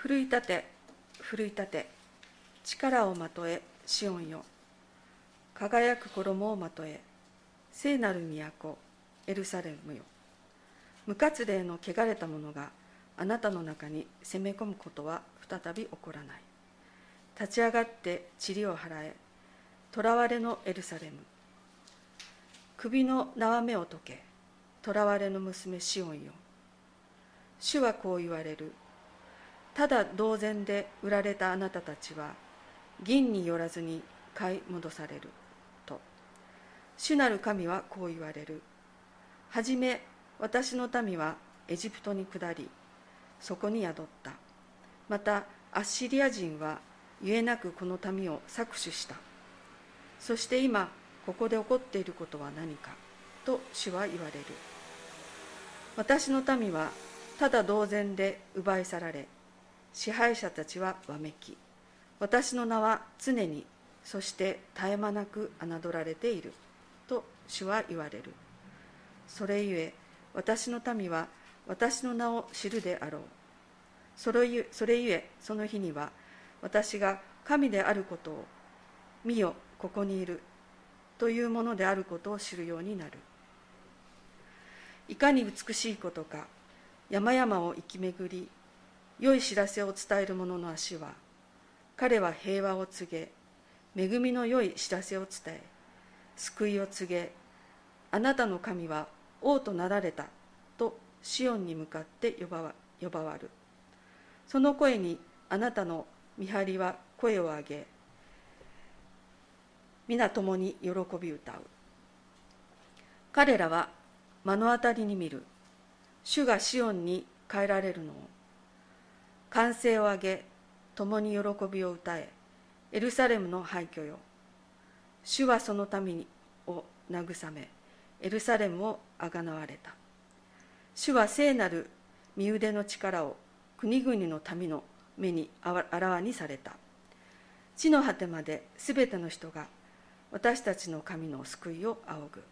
奮い立て奮い立て力をまとえシオンよ。輝く衣をまとえ聖なる都エルサレムよ。無活霊の汚れた者があなたの中に攻め込むことは再び起こらない。立ち上がって塵を払え囚われのエルサレム。首の縄目を解け囚われの娘シオンよ。主はこう言われる。ただ同然で売られたあなたたちは銀によらずに買い戻される。と。主なる神はこう言われる。はじめ私の民はエジプトに下りそこに宿った。またアッシリア人はゆえなくこの民を搾取した。そして今ここで起こっていることは何か。と主は言われる。私の民はただ同然で奪い去られ支配者たちはわめき私の名は常にそして絶え間なく侮られていると主は言われる。それゆえ私の民は私の名を知るであろう。それゆえその日には私が神であることを見よここにいるというものであることを知るようになる。いかに美しいことか山々を行き巡り良い知らせを伝える者の足は彼は平和を告げ恵みの良い知らせを伝え救いを告げあなたの神は王となられたとシオンに向かって呼ば呼ばわる。その声にあなたの見張りは声を上げ皆共に喜び歌う。彼らは目の当たりに見る。主がシオンに変えられるのを歓声を上げ共に喜びを歌えエルサレムの廃墟よ。主はその民を慰めエルサレムをあがなわれた。主は聖なる身腕の力を国々の民の目にあらわにされた。地の果てまですべての人が私たちの神の救いを仰ぐ。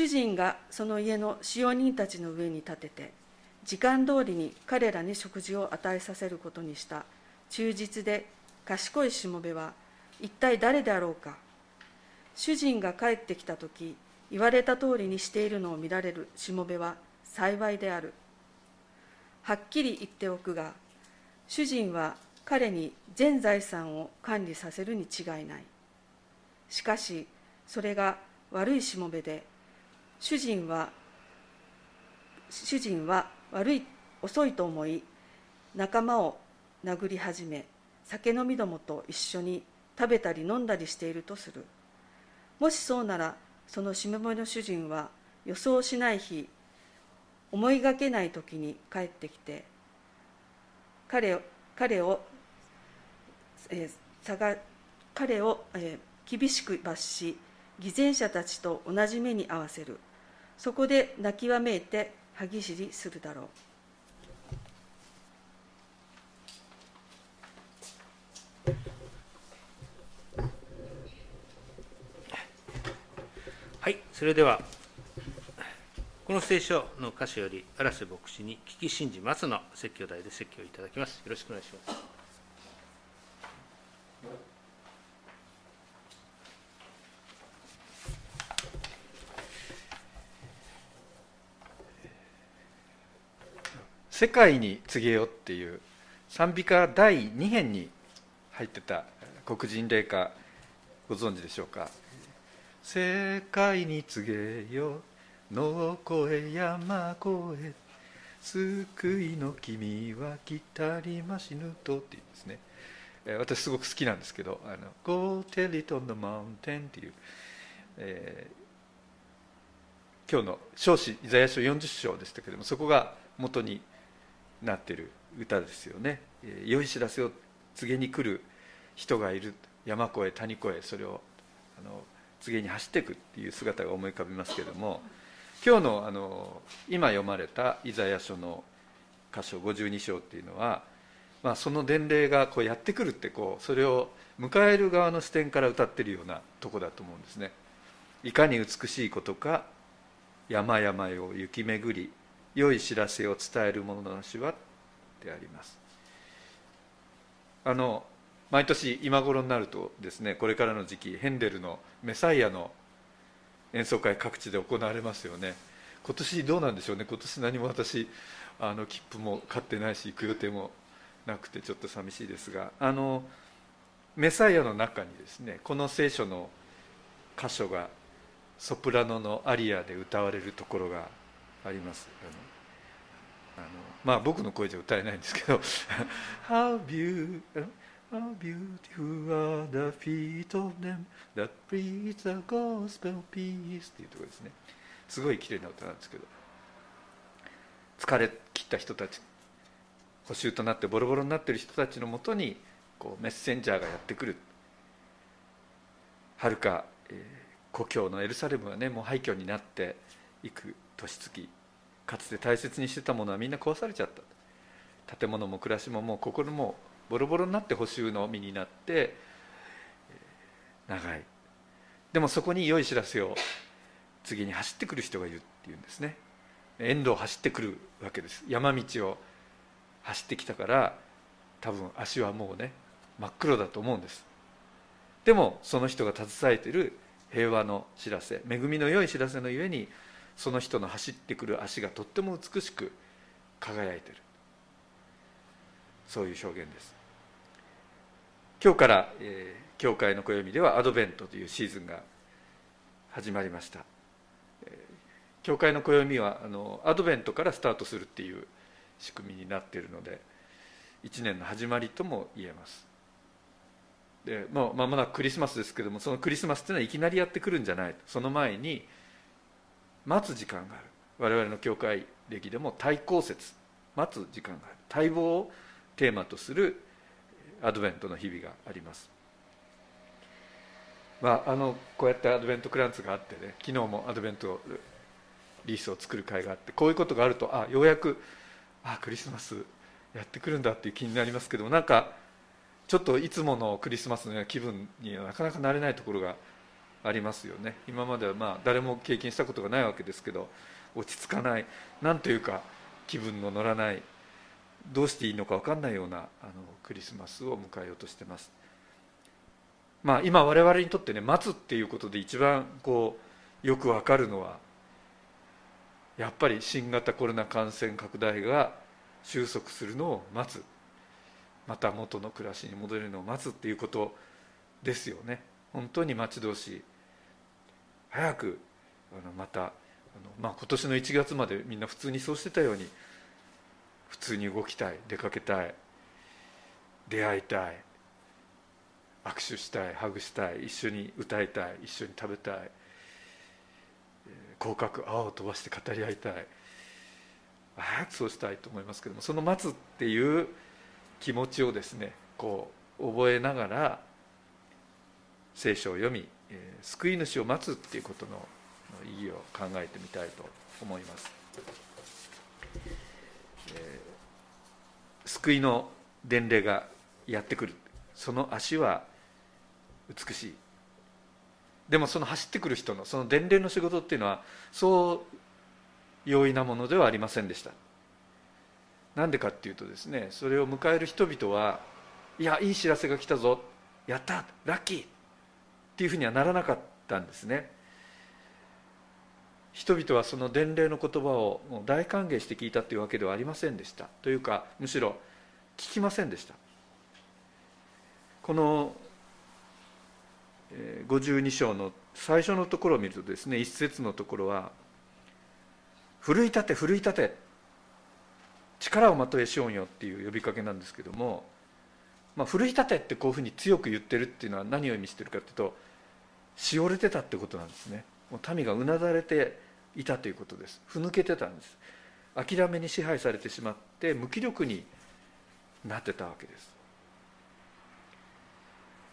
主人がその家の使用人たちの上に立てて時間通りに彼らに食事を与えさせることにした。忠実で賢いしもべは一体誰であろうか。主人が帰ってきた時言われた通りにしているのを見られるしもべは幸いである。はっきり言っておくが主人は彼に全財産を管理させるに違いない。しかしそれが悪いしもべで主人は主人は悪い遅いと思い仲間を殴り始め酒飲みどもと一緒に食べたり飲んだりしているとする。もしそうならそのしもべの主人は予想しない日思いがけない時に帰ってきて彼彼を、えー、が彼を、えー、厳しく罰し偽善者たちと同じ目に合わせる。そこで泣きわめいて歯ぎしりするだろう。はいそれではこの聖書の歌詞より荒瀬牧師に聞き信じますの説教台で説教いただきます。よろしくお願いします。世界に告げよっていう賛美歌第2編に入ってた黒人霊歌ご存知でしょうか？世界に告げよ野越え山越え救いの君は来たりましぬとっていうんですね。私すごく好きなんですけど「あの Go tell it on the mountain」っていう、えー、今日の少子イザヤ書40章でしたけれどもそこが元になってる歌ですよね。良い知らせを告げに来る人がいる。山越え谷越えそれをあの告げに走っていくっていう姿が思い浮かびますけれども。今日のあの今読まれたイザヤ書の箇所52章っていうのは、まあ、その伝令がこうやってくるってこうそれを迎える側の視点から歌ってるようなとこだと思うんですね。いかに美しいことか山々を行き巡り良い知らせを伝える者の足はであります。あの毎年今頃になるとですねこれからの時期ヘンデルの「メサイア」の演奏会各地で行われますよね。今年どうなんでしょうね。今年何も私あの切符も買ってないし行く予定もなくてちょっと寂しいですがあのメサイアの中にですねこの聖書の箇所がソプラノのアリアで歌われるところがあります。あのまあ僕の声じゃ歌えないんですけど「How beautiful How beautiful are the feet of them that preach the gospel peace っていうところですね。すごい綺麗な歌なんですけど疲れ切った人たち補修となってボロボロになってる人たちのもとにこうメッセンジャーがやってくる。はるか、えー、故郷のエルサレムはねもう廃墟になっていく。年月かつて大切にしてたものはみんな壊されちゃった。建物も暮らしももう心もボロボロになって補修の身になって長い。でもそこに良い知らせを次に走ってくる人がいるっていうんですね。遠路を走ってくるわけです。山道を走ってきたから多分足はもうね真っ黒だと思うんです。でもその人が携えている平和の知らせ恵みの良い知らせのゆえにその人の走ってくる足がとっても美しく輝いてる。そういう表現です。今日から、えー、教会の暦ではアドベントというシーズンが始まりました、えー、教会の暦はあのアドベントからスタートするっていう仕組みになっているので一年の始まりとも言えます。でもう間もなくクリスマスですけどもそのクリスマスっていうのはいきなりやってくるんじゃない。その前に待つ時間がある。我々の教会歴でも対抗節待つ時間がある。待望をテーマとするアドベントの日々があります、まあ、あのこうやってアドベントクランツがあってね昨日もアドベントリースを作る会があってこういうことがあるとあようやくあクリスマスやってくるんだっていう気になりますけどもなんかちょっといつものクリスマスのような気分にはなかなかなれないところがありますよね。今まではまあ誰も経験したことがないわけですけど落ち着かない。なんというか気分の乗らない。どうしていいのか分かんないようなあのクリスマスを迎えようとしてます。まあ、今我々にとってね待つっていうことで一番こうよく分かるのはやっぱり新型コロナ感染拡大が収束するのを待つ。また元の暮らしに戻れるのを待つっていうことですよね。本当に待ち遠しい。早くあのまたあの、まあ、今年の1月までみんな普通にそうしてたように普通に動きたい出かけたい出会いたい握手したいハグしたい一緒に歌いたい一緒に食べたい口角青を飛ばして語り合いたい。早くそうしたいと思いますけどもその待つっていう気持ちをですねこう覚えながら聖書を読み、えー、救い主を待つっていうことの意義を考えてみたいと思います。えー、救いの伝令がやってくる。その足は美しい。でもその走ってくる人のその伝令の仕事っていうのはそう容易なものではありませんでした。なんでかっていうとですねそれを迎える人々はいやいい知らせが来たぞ。やった。ラッキー。っていうふうにはならなかったんですね。人々はその伝令の言葉を大歓迎して聞いたというわけではありませんでした。というかむしろ聞きませんでした。この52章の最初のところを見るとですね一節のところは「奮い立て奮い立て力をまとえしようよ」っていう呼びかけなんですけども、まあ、奮い立てってこういうふうに強く言ってるっていうのは何を意味してるかっていうとしおれてたってことなんですね。もう民がうなだれていたということです。ふぬけてたんです。諦めに支配されてしまって無気力になってたわけです。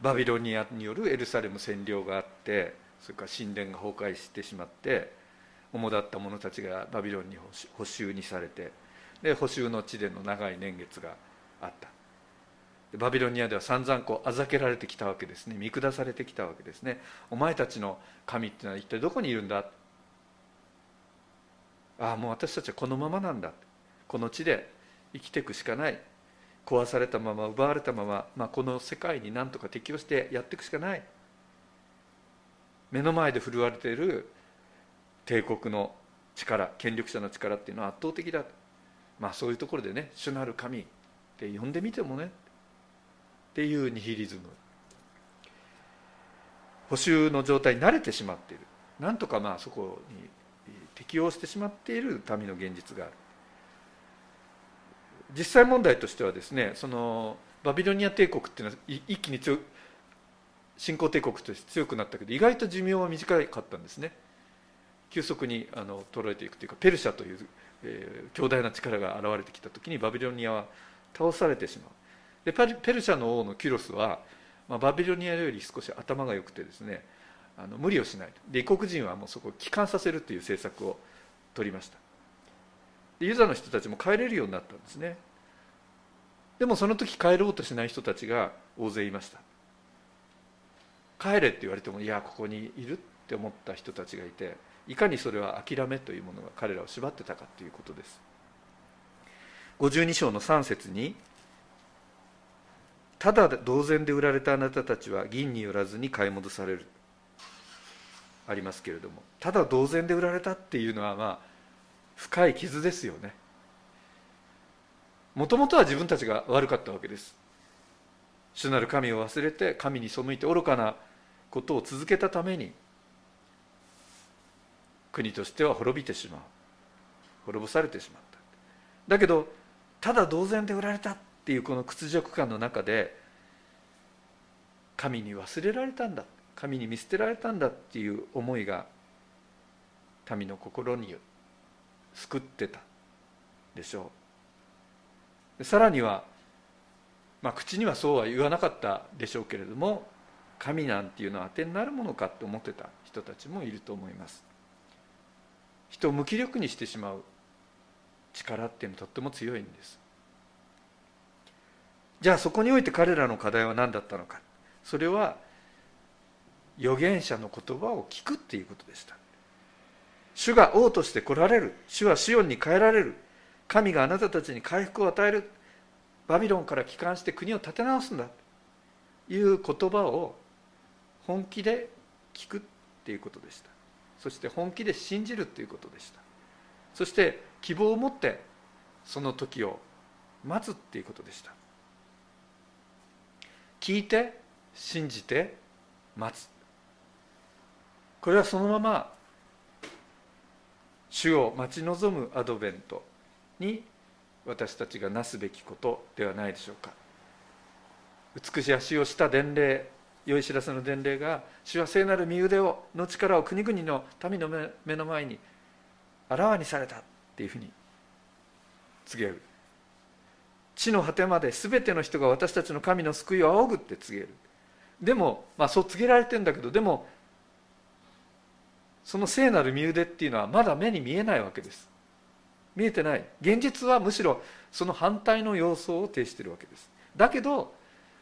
バビロニアによるエルサレム占領があってそれから神殿が崩壊してしまって主だった者たちがバビロンに補修にされてで補修の地での長い年月があった。バビロニアでは散々こうあざけられてきたわけですね。見下されてきたわけですね。お前たちの神っていうのは一体どこにいるんだ？ああもう私たちはこのままなんだ。この地で生きていくしかない。壊されたまま奪われたまま、まあ、この世界に何とか適応してやっていくしかない。目の前で振るわれている帝国の力権力者の力っていうのは圧倒的だ。まあそういうところでね主なる神って呼んでみてもね。っていうニヒリズム。補修の状態に慣れてしまっている。なんとかまあそこに適応してしまっている民の現実がある。実際問題としてはですねそのバビロニア帝国っていうのは一気に強新興帝国として強くなったけど意外と寿命は短かったんですね。急速にあの衰えていくというかペルシャという、えー、強大な力が現れてきた時にバビロニアは倒されてしまう。でペルシャの王のキュロスは、まあ、バビロニアより少し頭が良くてですねあの無理をしないで異国人はもうそこを帰還させるという政策を取りました。でユダの人たちも帰れるようになったんですね。でもその時帰ろうとしない人たちが大勢いました。帰れって言われてもいやここにいるって思った人たちがいていかにそれは諦めというものが彼らを縛ってたかということです。52章の3節に「ただ同然で売られたあなたたちは銀によらずに買い戻される」ありますけれども。ただ同然で売られたっていうのはまあ深い傷ですよね。もともとは自分たちが悪かったわけです。主なる神を忘れて神に背いて愚かなことを続けたために国としては滅びてしまう。滅ぼされてしまった。だけどただ同然で売られたっていうこの屈辱感の中で神に忘れられたんだ神に見捨てられたんだっていう思いが民の心に救ってたでしょう。さらには、まあ、口にはそうは言わなかったでしょうけれども神なんていうのは当てになるものかって思ってた人たちもいると思います。人を無気力にしてしまう力っていうのはとっても強いんです。じゃあそこにおいて彼らの課題は何だったのか。それは預言者の言葉を聞くっていうことでした。主が王として来られる。主はシオンに帰られる。神があなたたちに回復を与える。バビロンから帰還して国を立て直すんだ。という言葉を本気で聞くっていうことでした。そして本気で信じるということでした。そして希望を持ってその時を待つっていうことでした。聞いて信じて待つ。これはそのまま主を待ち望むアドベントに私たちがなすべきことではないでしょうか。美しい足をした伝令良い知らせの伝令が主は聖なる身腕をの力を国々の民の目の前にあらわにされたっていうふうに告げる地の果てまで全ての人が私たちの神の救いを仰ぐって告げる。でも、まあ、そう告げられてんだけどでもその聖なる身腕っていうのはまだ目に見えないわけです。見えてない。現実はむしろその反対の様相を呈しているわけです。だけど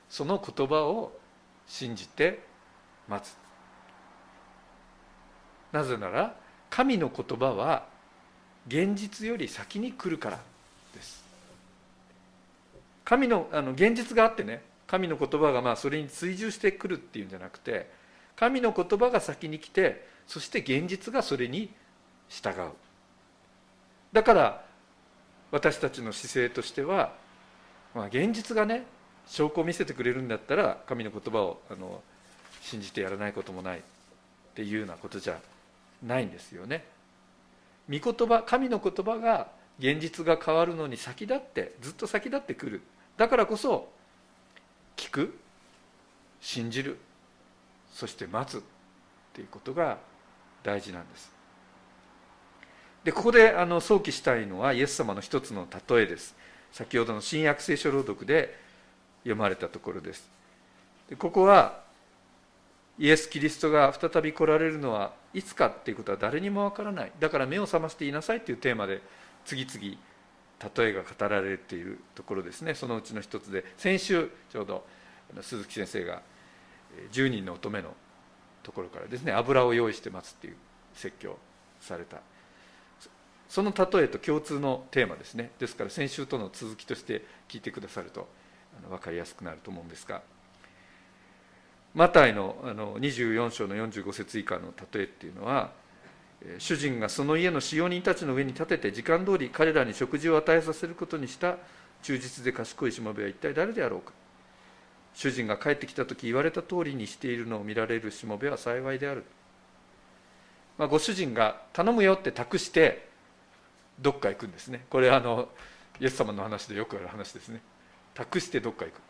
その言葉を信じて待つ。なぜなら神の言葉は現実より先に来るからです。神のあの現実があってね神の言葉がまあそれに追従してくるっていうんじゃなくて神の言葉が先に来てそして現実がそれに従う。だから私たちの姿勢としては、まあ、現実がね証拠を見せてくれるんだったら神の言葉をあの信じてやらないこともない。っていうようなことじゃないんですよね。御言葉神の言葉が現実が変わるのに先立ってずっと先立ってくる。だからこそ聞く信じるそして待つっていうことが大事なんです。でここであの想起したいのはイエス様の一つの例えです。先ほどの新約聖書朗読で読まれたところです。でここはイエス・キリストが再び来られるのはいつかっていうことは誰にもわからない。だから目を覚ましていなさいというテーマで次々例えが語られているところですね。そのうちの一つで先週ちょうど鈴木先生が10人の乙女のところからですね油を用意して待つっていう説教された。その例えと共通のテーマですね。ですから先週との続きとして聞いてくださると分かりやすくなると思うんですが。マタイのあの24章の45節以下の例えっていうのは主人がその家の使用人たちの上に立てて時間通り彼らに食事を与えさせることにした忠実で賢いしもべは一体誰であろうか。主人が帰ってきた時言われた通りにしているのを見られるしもべは幸いである、まあ、ご主人が頼むよって託してどっか行くんですね。これあのイエス様の話でよくある話ですね。託してどっか行く。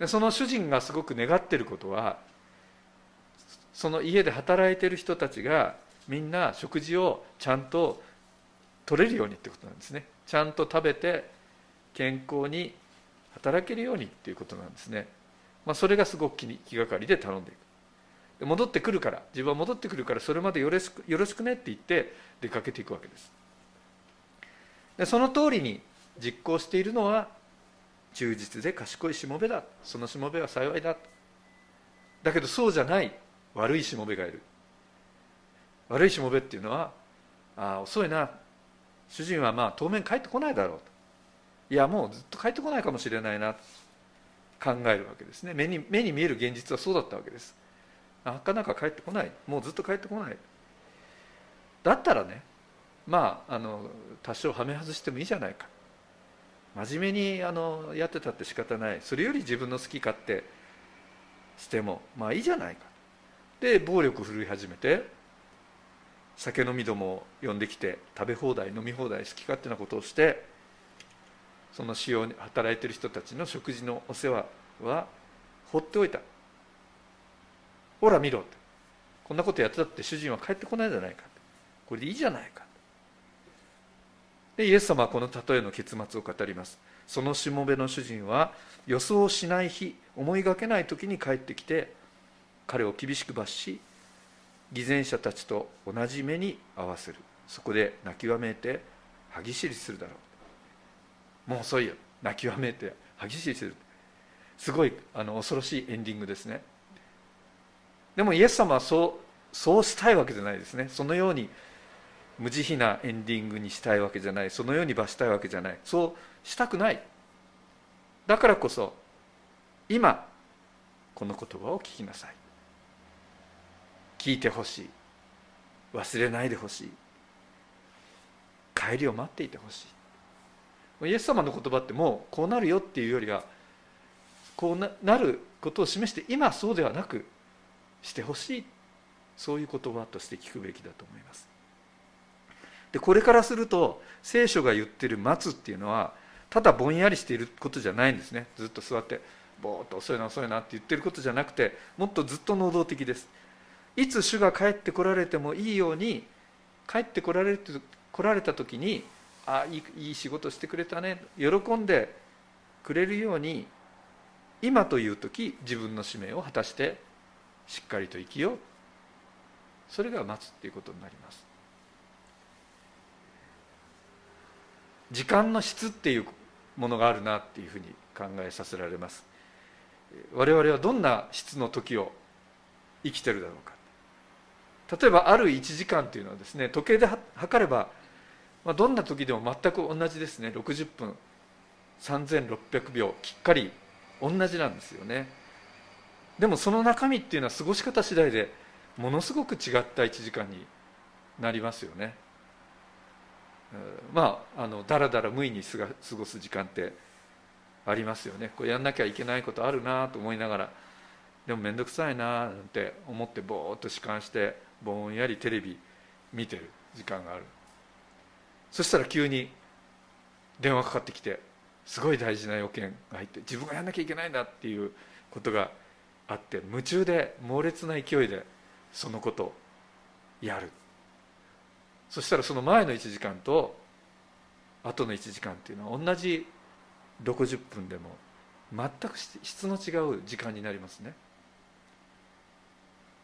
でその主人がすごく願ってることはその家で働いてる人たちがみんな食事をちゃんと取れるようにってことなんですね。ちゃんと食べて健康に働けるようにっていうことなんですね、まあ、それがすごく気気がかりで頼んでいく。戻ってくるから自分は戻ってくるからそれまでよろしくよろしくねって言って出かけていくわけです。でその通りに実行しているのは忠実で賢いしもべだ。そのしもべは幸いだ。だけどそうじゃない。悪いしもべがいる。悪いしもべっていうのはあ遅いな。主人はまあ当面帰ってこないだろうと。いやもうずっと帰ってこないかもしれないな。考えるわけですね。目に目に見える現実はそうだったわけです。なかなか帰ってこない。もうずっと帰ってこない。だったらねまああの多少はめ外してもいいじゃないか。真面目にあのやってたって仕方ない。それより自分の好き勝手してもまあいいじゃないか。で暴力振るい始めて酒飲みどもを呼んできて食べ放題飲み放題好き勝手なことをしてその使用に働いてる人たちの食事のお世話は放っておいた。ほら見ろって。こんなことやってたって主人は帰ってこないじゃないかこれでいいじゃないかでイエス様はこの例えの結末を語ります。そのしもべの主人は予想しない日思いがけない時に帰ってきて彼を厳しく罰し偽善者たちと同じ目に合わせる。そこで泣きわめいて歯ぎしりするだろう。もう遅いよ。泣きわめいて歯ぎしりする。すごいあの恐ろしいエンディングですね。でもイエス様はそうそうしたいわけじゃないですね。そのように無慈悲なエンディングにしたいわけじゃない。そのように罰したいわけじゃない。そうしたくない。だからこそ今この言葉を聞きなさい。聞いてほしい。忘れないでほしい。帰りを待っていてほしい。イエス様の言葉ってもうこうなるよっていうよりはこうななることを示して今そうではなくしてほしい。そういう言葉として聞くべきだと思います。でこれからすると聖書が言ってる待つっていうのはただぼんやりしていることじゃないんですね。ずっと座ってぼーっと遅いな遅いなって言ってることじゃなくてもっとずっと能動的です。いつ主が帰ってこられてもいいように帰ってこられて来られた時にあいいいい仕事してくれたね喜んでくれるように今という時自分の使命を果たしてしっかりと生きよう。それが待つっていうことになります。時間の質っていうものがあるなっていうふうに考えさせられます。我々はどんな質の時を生きてるだろうか。例えばある1時間というのはですね時計で測れば、まあ、どんな時でも全く同じですね。60分3600秒きっかり同じなんですよね。でもその中身っていうのは過ごし方次第でものすごく違った1時間になりますよね。まああのだらだら無意に過ごす時間ってありますよね。これやんなきゃいけないことあるなと思いながらでも面倒くさいななんて思ってぼーっと弛緩してぼんやりテレビ見てる時間がある。そしたら急に電話かかってきてすごい大事な要件が入って自分がやんなきゃいけないんだっていうことがあって夢中で猛烈な勢いでそのことをやる。そしたらその前の1時間と後の1時間っていうのは同じ60分でも全く質の違う時間になりますね。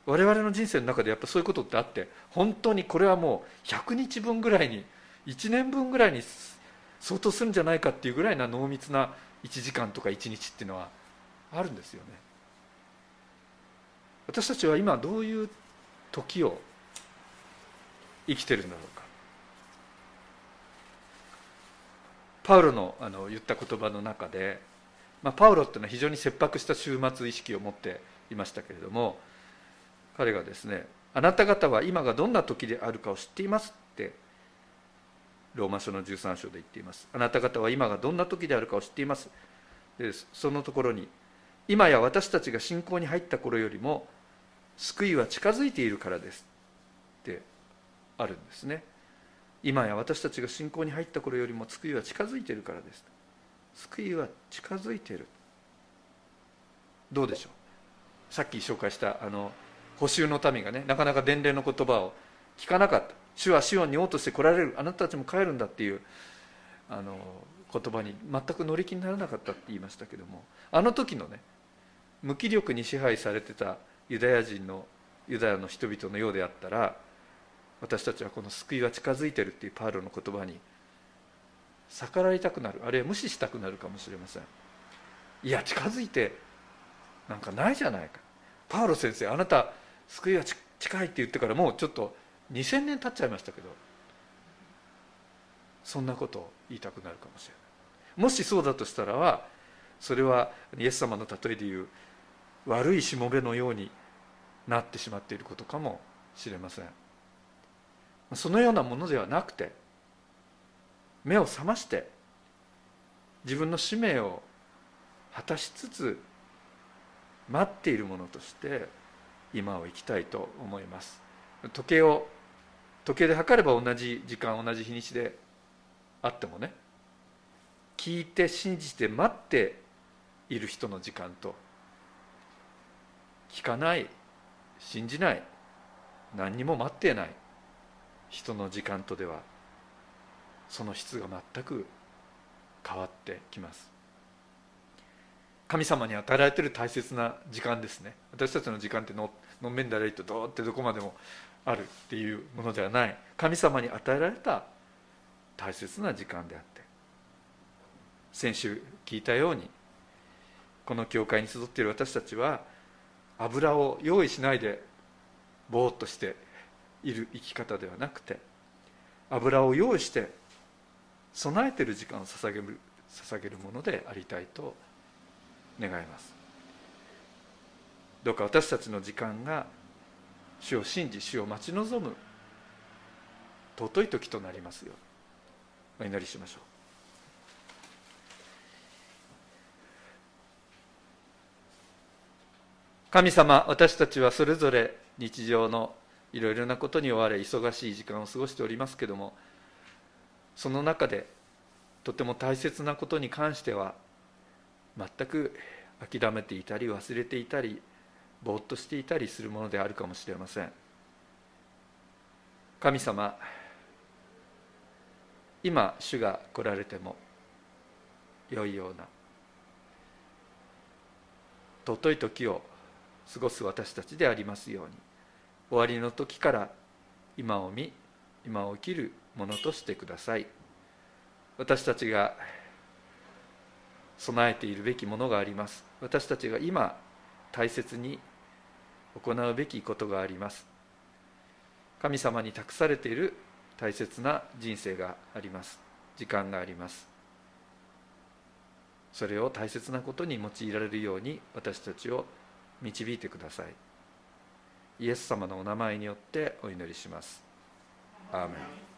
我々の人生の中でやっぱそういうことってあって本当にこれはもう100日分ぐらいに1年分ぐらいに相当するんじゃないかっていうぐらいな濃密な1時間とか1日っていうのはあるんですよね。私たちは今どういう時を生きてるんだろうか。パウロのあの言った言葉の中で、まあ、パウロっていうのは非常に切迫した終末意識を持っていましたけれども彼がですね「あなた方は今がどんな時であるかを知っています」ってローマ書の13章で言っていますあなた方は今がどんな時であるかを知っていますでそのところに今や私たちが信仰に入った頃よりも救いは近づいているからですってあるんですね今や私たちが信仰に入った頃よりも救いは近づいているからです救いは近づいているどうでしょう？さっき紹介したあの補修の民がねなかなか伝令の言葉を聞かなかった。主はシオンに王として来られる。あなたたちも帰るんだっていうあの言葉に全く乗り気にならなかったって言いましたけども。あの時のね無気力に支配されてたユダヤ人のユダヤの人々のようであったら私たちはこの救いは近づいてるっていうパウロの言葉に逆らいたくなる。あるいは無視したくなるかもしれません。いや近づいてなんかないじゃないか。パウロ先生あなた救いは近いって言ってからもうちょっと2000年経っちゃいましたけどそんなことを言いたくなるかもしれない。もしそうだとしたらはそれはイエス様の例えでいう悪いしもべのようになってしまっていることかもしれません。そのようなものではなくて目を覚まして自分の使命を果たしつつ待っているものとして今を生きたいと思います。時計を時計で測れば同じ時間同じ日にちであってもね聞いて信じて待っている人の時間と聞かない信じない何にも待っていない人の時間とではその質が全く変わってきます。神様に与えられている大切な時間ですね。私たちの時間ってののんべんだらいとどうってどこまでもあるっていうものではない。神様に与えられた大切な時間であって。先週聞いたようにこの教会に集っている私たちは油を用意しないでぼーっとしている生き方ではなくて油を用意して備えてる時間を捧げる捧げるものでありたいと思います願います。どうか私たちの時間が主を信じ主を待ち望む尊い時となりますようにお祈りしましょう。神様私たちはそれぞれ日常のいろいろなことに追われ忙しい時間を過ごしておりますけどもその中でとても大切なことに関しては全く諦めていたり忘れていたりぼーっとしていたりするものであるかもしれません。神様今主が来られても良いような尊い時を過ごす私たちでありますように終わりの時から今を見今を生きるものとしてください。私たちが備えているべきものがあります。私たちが今大切に行うべきことがあります。神様に託されている大切な人生があります。時間があります。それを大切なことに用いられるように私たちを導いてください。イエス様のお名前によってお祈りします。アーメン。